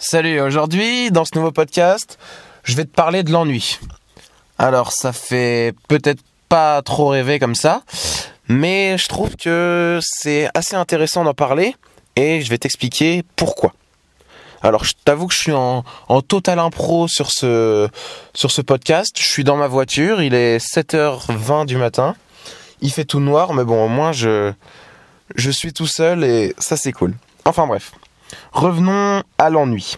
Salut, aujourd'hui, dans ce nouveau podcast, je vais te parler de l'ennui. Alors, ça fait peut-être pas trop rêver comme ça, mais je trouve que c'est assez intéressant d'en parler et je vais t'expliquer pourquoi. Alors, je t'avoue que je suis en, total impro sur ce, sur ce podcast. Je suis dans ma voiture, il est 7h20 du matin. Il fait tout noir, mais bon, au moins, je, je suis tout seul et ça, c'est cool. Enfin bref. Revenons à l'ennui.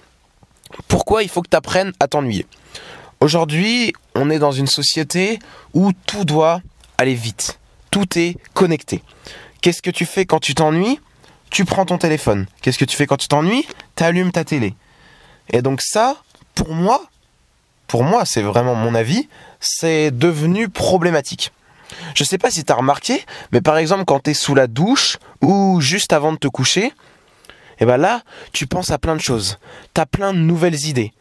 Pourquoi il faut que tu apprennes à t'ennuyer? Aujourd'hui, on est dans une société où tout doit aller vite. Tout est connecté. Qu'est-ce que tu fais quand tu t'ennuies? Tu prends ton téléphone. Qu'est-ce que tu fais quand tu t'ennuies? Tu allumes ta télé. Et donc ça, pour moi, pour moi, c'est vraiment mon avis, c'est devenu problématique. Je sais pas si tu as remarqué, mais par exemple quand tu es sous la douche ou juste avant de te coucher, et bien là, tu penses à plein de choses. Tu as plein de nouvelles idées.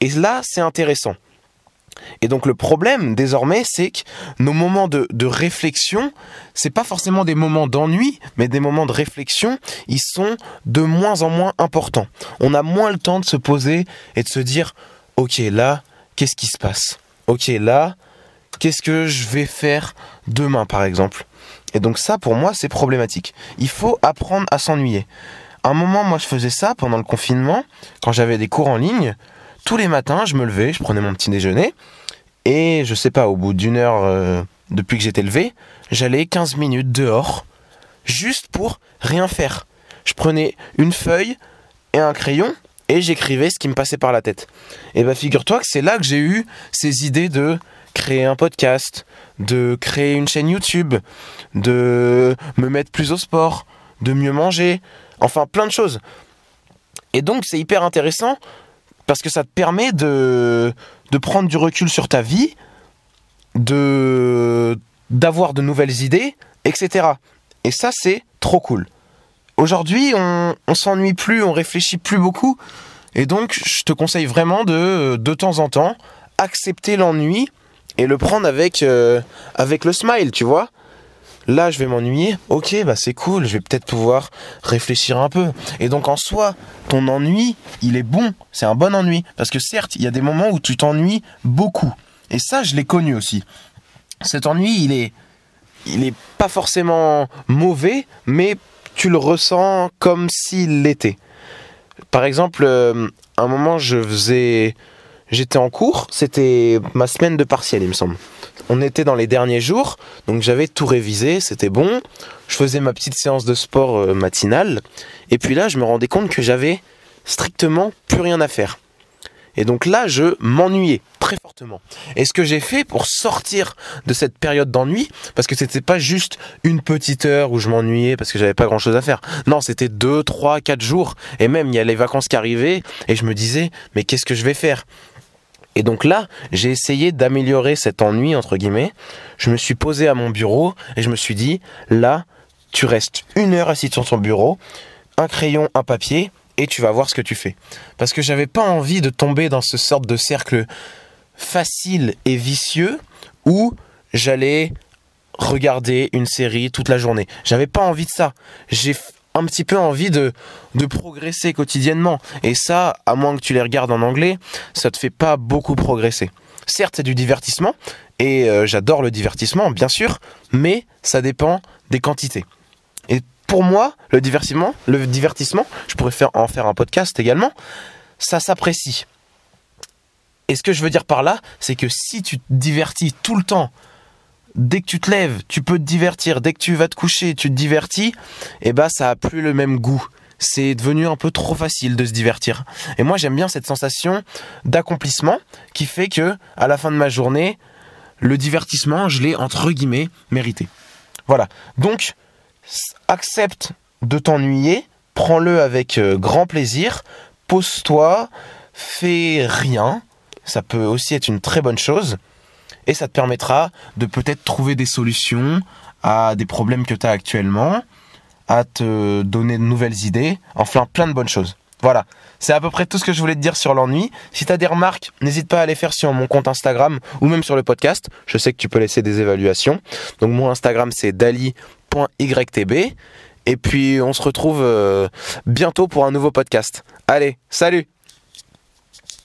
Et là, c'est intéressant. Et donc le problème désormais, c'est que nos moments de, de réflexion, c'est pas forcément des moments d'ennui, mais des moments de réflexion, ils sont de moins en moins importants. On a moins le temps de se poser et de se dire, ok là, qu'est-ce qui se passe? Ok là, qu'est-ce que je vais faire demain par exemple? Et donc ça, pour moi, c'est problématique. Il faut apprendre à s'ennuyer un moment, moi, je faisais ça pendant le confinement, quand j'avais des cours en ligne. Tous les matins, je me levais, je prenais mon petit déjeuner, et je sais pas, au bout d'une heure euh, depuis que j'étais levé, j'allais 15 minutes dehors, juste pour rien faire. Je prenais une feuille et un crayon, et j'écrivais ce qui me passait par la tête. Et bah, figure-toi que c'est là que j'ai eu ces idées de créer un podcast, de créer une chaîne YouTube, de me mettre plus au sport, de mieux manger, Enfin, plein de choses. Et donc, c'est hyper intéressant parce que ça te permet de, de prendre du recul sur ta vie, de d'avoir de nouvelles idées, etc. Et ça, c'est trop cool. Aujourd'hui, on, s'ennuie plus, on réfléchit plus beaucoup. Et donc, je te conseille vraiment de, de temps en temps, accepter l'ennui et le prendre avec, euh, avec le smile, tu vois. Là, je vais m'ennuyer. Ok, bah c'est cool. Je vais peut-être pouvoir réfléchir un peu. Et donc en soi, ton ennui, il est bon. C'est un bon ennui. Parce que certes, il y a des moments où tu t'ennuies beaucoup. Et ça, je l'ai connu aussi. Cet ennui, il est, il est pas forcément mauvais, mais tu le ressens comme s'il l'était. Par exemple, euh, un moment, je faisais, j'étais en cours. C'était ma semaine de partiel, il me semble on était dans les derniers jours, donc j'avais tout révisé, c'était bon. Je faisais ma petite séance de sport euh, matinale, et puis là, je me rendais compte que j'avais strictement plus rien à faire. Et donc là, je m'ennuyais très fortement. Et ce que j'ai fait pour sortir de cette période d'ennui, parce que c'était pas juste une petite heure où je m'ennuyais parce que j'avais pas grand chose à faire. Non, c'était deux, trois, quatre jours. Et même, il y a les vacances qui arrivaient, et je me disais, mais qu'est-ce que je vais faire? Et donc là, j'ai essayé d'améliorer cet ennui, entre guillemets. Je me suis posé à mon bureau et je me suis dit, là, tu restes une heure assis sur ton bureau, un crayon, un papier, et tu vas voir ce que tu fais. Parce que j'avais pas envie de tomber dans ce sorte de cercle facile et vicieux où j'allais regarder une série toute la journée. J'avais pas envie de ça. J'ai un petit peu envie de, de progresser quotidiennement. Et ça, à moins que tu les regardes en anglais, ça te fait pas beaucoup progresser. Certes, c'est du divertissement, et euh, j'adore le divertissement, bien sûr, mais ça dépend des quantités. Et pour moi, le divertissement, le divertissement, je pourrais faire, en faire un podcast également, ça s'apprécie. Et ce que je veux dire par là, c'est que si tu te divertis tout le temps dès que tu te lèves, tu peux te divertir. Dès que tu vas te coucher, tu te divertis. Et eh bah, ben, ça a plus le même goût. C'est devenu un peu trop facile de se divertir. Et moi, j'aime bien cette sensation d'accomplissement qui fait que, à la fin de ma journée, le divertissement, je l'ai entre guillemets mérité. Voilà. Donc, accepte de t'ennuyer, prends-le avec euh, grand plaisir, pose-toi, fais rien. Ça peut aussi être une très bonne chose et ça te permettra de peut-être trouver des solutions à des problèmes que tu as actuellement, à te donner de nouvelles idées, enfin plein de bonnes choses. Voilà, c'est à peu près tout ce que je voulais te dire sur l'ennui. Si tu as des remarques, n'hésite pas à les faire sur mon compte Instagram ou même sur le podcast. Je sais que tu peux laisser des évaluations. Donc mon Instagram c'est dali.ytb. Et puis on se retrouve euh, bientôt pour un nouveau podcast. Allez, salut